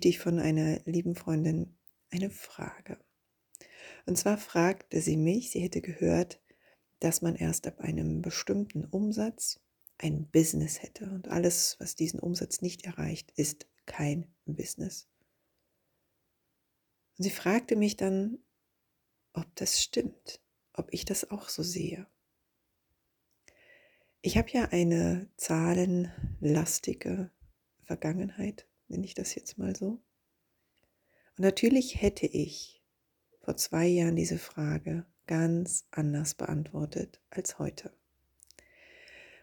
erhielt ich von einer lieben Freundin eine Frage. Und zwar fragte sie mich, sie hätte gehört, dass man erst ab einem bestimmten Umsatz ein Business hätte. Und alles, was diesen Umsatz nicht erreicht, ist kein Business. Und sie fragte mich dann, ob das stimmt, ob ich das auch so sehe. Ich habe ja eine zahlenlastige Vergangenheit, nenne ich das jetzt mal so. Und natürlich hätte ich vor zwei Jahren diese Frage ganz anders beantwortet als heute.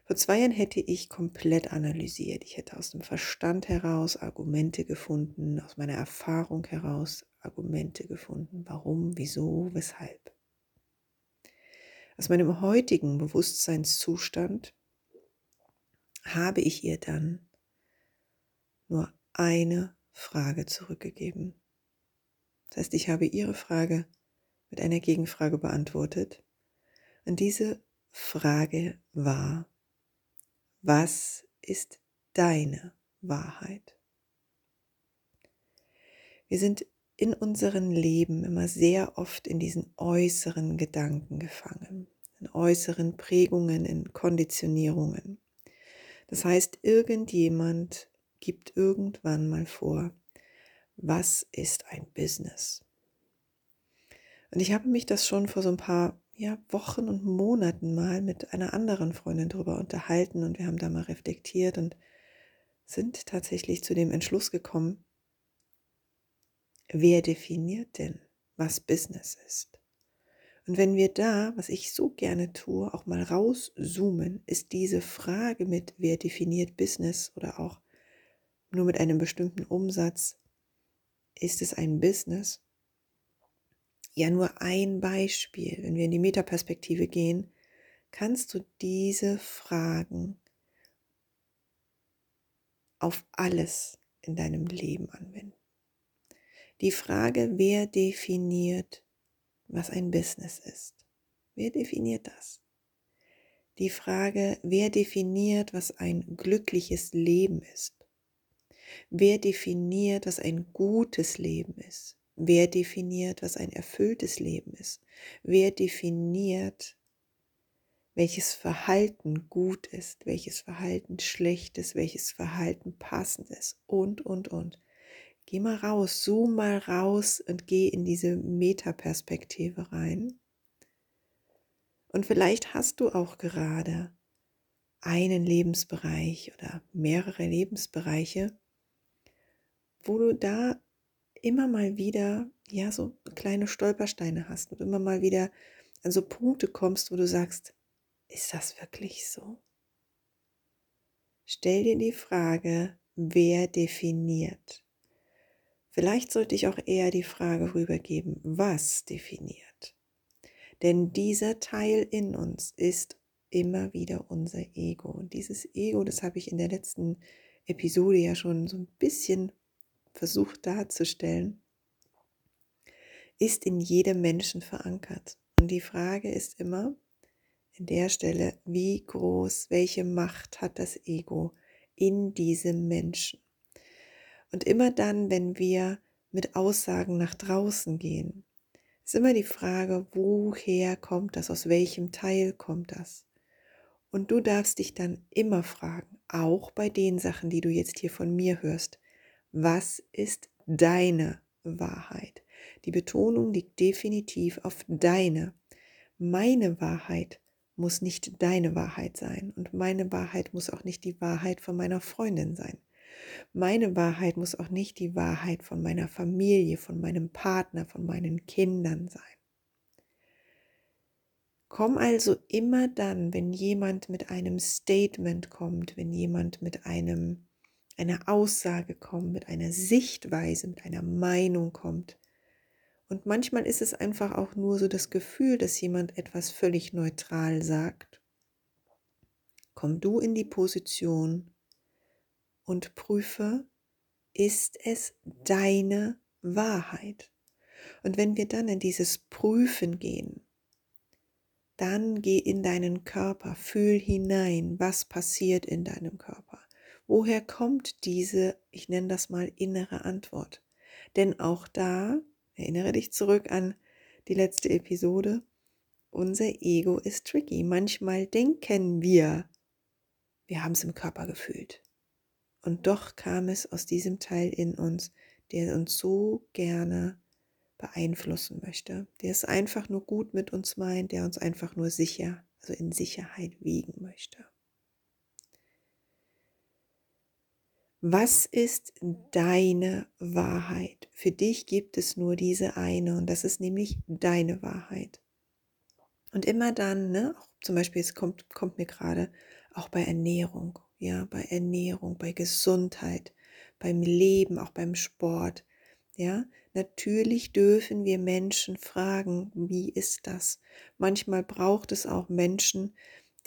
Vor zwei Jahren hätte ich komplett analysiert. Ich hätte aus dem Verstand heraus Argumente gefunden, aus meiner Erfahrung heraus Argumente gefunden. Warum, wieso, weshalb. Aus meinem heutigen Bewusstseinszustand habe ich ihr dann nur eine Frage zurückgegeben. Das heißt, ich habe ihre Frage mit einer Gegenfrage beantwortet. Und diese Frage war, was ist deine Wahrheit? Wir sind in unserem Leben immer sehr oft in diesen äußeren Gedanken gefangen, in äußeren Prägungen, in Konditionierungen. Das heißt, irgendjemand gibt irgendwann mal vor, was ist ein Business? Und ich habe mich das schon vor so ein paar ja, Wochen und Monaten mal mit einer anderen Freundin darüber unterhalten und wir haben da mal reflektiert und sind tatsächlich zu dem Entschluss gekommen, wer definiert denn, was Business ist? Und wenn wir da, was ich so gerne tue, auch mal rauszoomen, ist diese Frage mit, wer definiert Business oder auch nur mit einem bestimmten Umsatz, ist es ein Business? Ja, nur ein Beispiel. Wenn wir in die Metaperspektive gehen, kannst du diese Fragen auf alles in deinem Leben anwenden. Die Frage, wer definiert, was ein Business ist? Wer definiert das? Die Frage, wer definiert, was ein glückliches Leben ist? Wer definiert, was ein gutes Leben ist? Wer definiert, was ein erfülltes Leben ist? Wer definiert, welches Verhalten gut ist, welches Verhalten schlecht ist, welches Verhalten passend ist und, und, und. Geh mal raus, zoom mal raus und geh in diese Metaperspektive rein. Und vielleicht hast du auch gerade einen Lebensbereich oder mehrere Lebensbereiche, wo du da immer mal wieder, ja, so kleine Stolpersteine hast und immer mal wieder an so Punkte kommst, wo du sagst, ist das wirklich so? Stell dir die Frage, wer definiert? Vielleicht sollte ich auch eher die Frage rübergeben, was definiert? Denn dieser Teil in uns ist immer wieder unser Ego. Und dieses Ego, das habe ich in der letzten Episode ja schon so ein bisschen versucht darzustellen, ist in jedem Menschen verankert. Und die Frage ist immer in der Stelle, wie groß, welche Macht hat das Ego in diesem Menschen? Und immer dann, wenn wir mit Aussagen nach draußen gehen, ist immer die Frage, woher kommt das, aus welchem Teil kommt das? Und du darfst dich dann immer fragen, auch bei den Sachen, die du jetzt hier von mir hörst, was ist deine Wahrheit? Die Betonung liegt definitiv auf deine. Meine Wahrheit muss nicht deine Wahrheit sein und meine Wahrheit muss auch nicht die Wahrheit von meiner Freundin sein. Meine Wahrheit muss auch nicht die Wahrheit von meiner Familie, von meinem Partner, von meinen Kindern sein. Komm also immer dann, wenn jemand mit einem Statement kommt, wenn jemand mit einem einer Aussage kommt, mit einer Sichtweise, mit einer Meinung kommt. Und manchmal ist es einfach auch nur so das Gefühl, dass jemand etwas völlig neutral sagt. Komm du in die Position, und prüfe, ist es deine Wahrheit? Und wenn wir dann in dieses Prüfen gehen, dann geh in deinen Körper, fühl hinein, was passiert in deinem Körper. Woher kommt diese, ich nenne das mal innere Antwort? Denn auch da, erinnere dich zurück an die letzte Episode, unser Ego ist tricky. Manchmal denken wir, wir haben es im Körper gefühlt. Und doch kam es aus diesem Teil in uns, der uns so gerne beeinflussen möchte, der es einfach nur gut mit uns meint, der uns einfach nur sicher, also in Sicherheit wiegen möchte. Was ist deine Wahrheit? Für dich gibt es nur diese eine und das ist nämlich deine Wahrheit. Und immer dann, ne, zum Beispiel, es kommt, kommt mir gerade auch bei Ernährung, ja, bei Ernährung, bei Gesundheit, beim Leben, auch beim Sport, ja, natürlich dürfen wir Menschen fragen, wie ist das? Manchmal braucht es auch Menschen,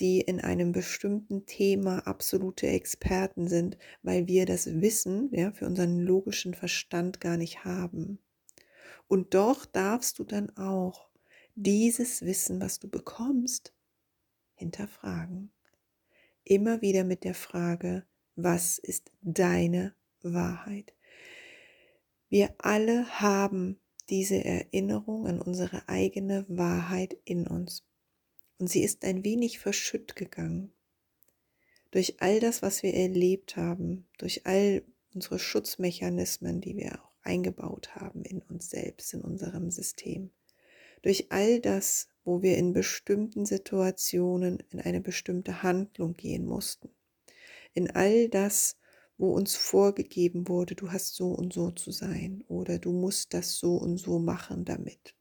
die in einem bestimmten Thema absolute Experten sind, weil wir das Wissen ja, für unseren logischen Verstand gar nicht haben. Und doch darfst du dann auch dieses Wissen, was du bekommst, hinterfragen. Immer wieder mit der Frage, was ist deine Wahrheit? Wir alle haben diese Erinnerung an unsere eigene Wahrheit in uns und sie ist ein wenig verschütt gegangen. Durch all das, was wir erlebt haben, durch all unsere Schutzmechanismen, die wir auch eingebaut haben in uns selbst, in unserem System, durch all das, wo wir in bestimmten Situationen in eine bestimmte Handlung gehen mussten, in all das, wo uns vorgegeben wurde, du hast so und so zu sein oder du musst das so und so machen damit.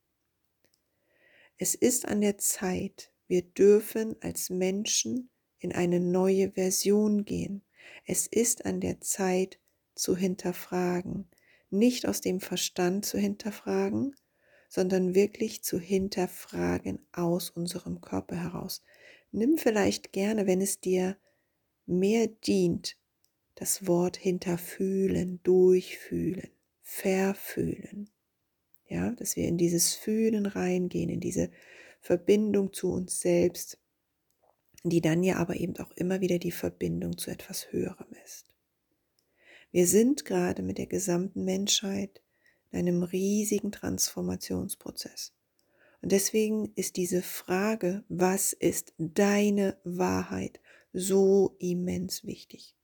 Es ist an der Zeit, wir dürfen als Menschen in eine neue Version gehen. Es ist an der Zeit zu hinterfragen, nicht aus dem Verstand zu hinterfragen, sondern wirklich zu hinterfragen aus unserem Körper heraus. Nimm vielleicht gerne, wenn es dir mehr dient, das Wort hinterfühlen, durchfühlen, verfühlen. Ja, dass wir in dieses Fühlen reingehen, in diese Verbindung zu uns selbst, die dann ja aber eben auch immer wieder die Verbindung zu etwas Höherem ist. Wir sind gerade mit der gesamten Menschheit in einem riesigen Transformationsprozess. Und deswegen ist diese Frage, was ist deine Wahrheit, so immens wichtig.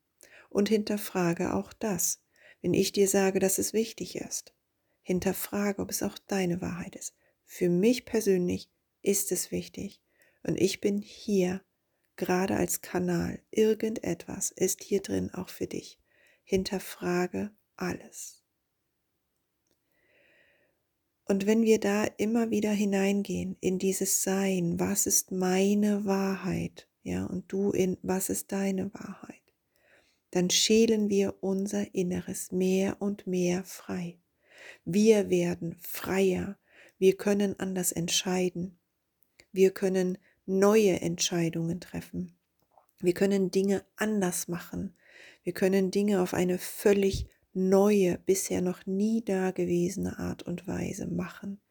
Und hinterfrage auch das, wenn ich dir sage, dass es wichtig ist. Hinterfrage, ob es auch deine Wahrheit ist. Für mich persönlich ist es wichtig. Und ich bin hier, gerade als Kanal. Irgendetwas ist hier drin auch für dich. Hinterfrage alles. Und wenn wir da immer wieder hineingehen in dieses Sein, was ist meine Wahrheit, ja, und du in was ist deine Wahrheit, dann schälen wir unser Inneres mehr und mehr frei. Wir werden freier, wir können anders entscheiden, wir können neue Entscheidungen treffen. Wir können Dinge anders machen. Wir können Dinge auf eine völlig neue, bisher noch nie dagewesene Art und Weise machen.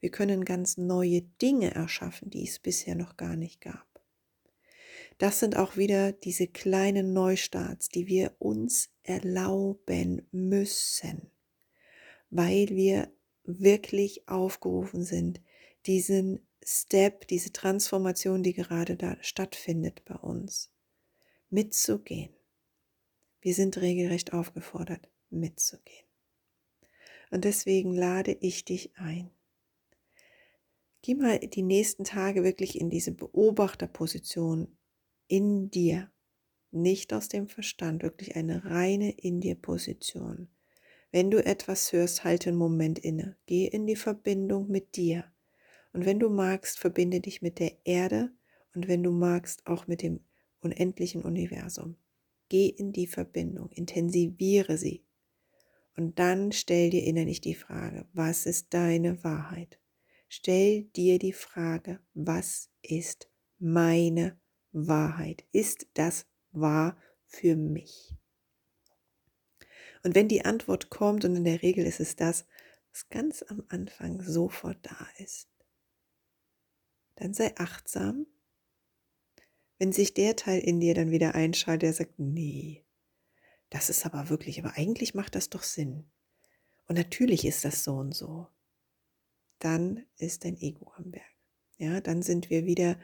Wir können ganz neue Dinge erschaffen, die es bisher noch gar nicht gab. Das sind auch wieder diese kleinen Neustarts, die wir uns erlauben müssen, weil wir wirklich aufgerufen sind, diesen Step, diese Transformation, die gerade da stattfindet bei uns, mitzugehen. Wir sind regelrecht aufgefordert, mitzugehen. Und deswegen lade ich dich ein. Geh mal die nächsten Tage wirklich in diese Beobachterposition in dir, nicht aus dem Verstand, wirklich eine reine in dir Position. Wenn du etwas hörst, halte einen Moment inne. Geh in die Verbindung mit dir. Und wenn du magst, verbinde dich mit der Erde und wenn du magst, auch mit dem unendlichen Universum. Geh in die Verbindung, intensiviere sie. Und dann stell dir innerlich die Frage, was ist deine Wahrheit? Stell dir die Frage, was ist meine Wahrheit? Ist das wahr für mich? Und wenn die Antwort kommt, und in der Regel ist es das, was ganz am Anfang sofort da ist, dann sei achtsam. Wenn sich der Teil in dir dann wieder einschaltet, der sagt, nee, das ist aber wirklich, aber eigentlich macht das doch Sinn. Und natürlich ist das so und so. Dann ist dein Ego am Werk. Ja, dann sind wir wieder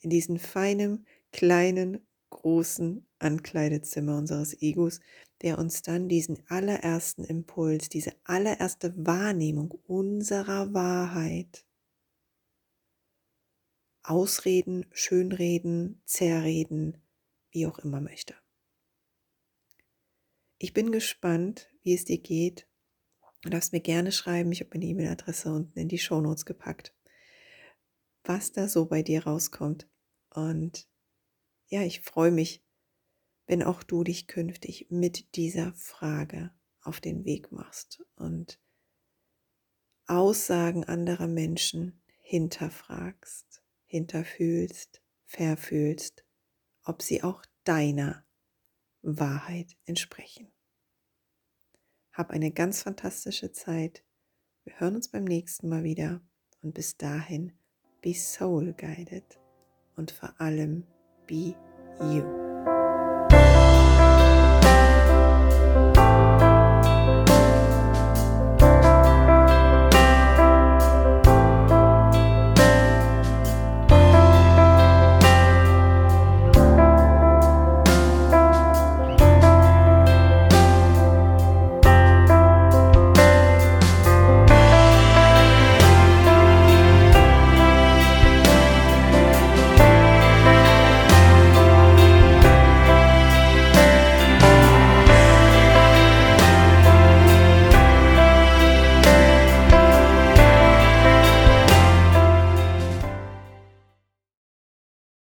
in diesem feinen, kleinen, großen Ankleidezimmer unseres Egos, der uns dann diesen allerersten Impuls, diese allererste Wahrnehmung unserer Wahrheit ausreden, schönreden, zerreden, wie auch immer möchte. Ich bin gespannt, wie es dir geht. Du darfst mir gerne schreiben, ich habe meine E-Mail-Adresse unten in die Shownotes gepackt, was da so bei dir rauskommt. Und ja, ich freue mich, wenn auch du dich künftig mit dieser Frage auf den Weg machst und Aussagen anderer Menschen hinterfragst, hinterfühlst, verfühlst, ob sie auch deiner Wahrheit entsprechen. Hab eine ganz fantastische Zeit. Wir hören uns beim nächsten Mal wieder und bis dahin be soul guided und vor allem be you.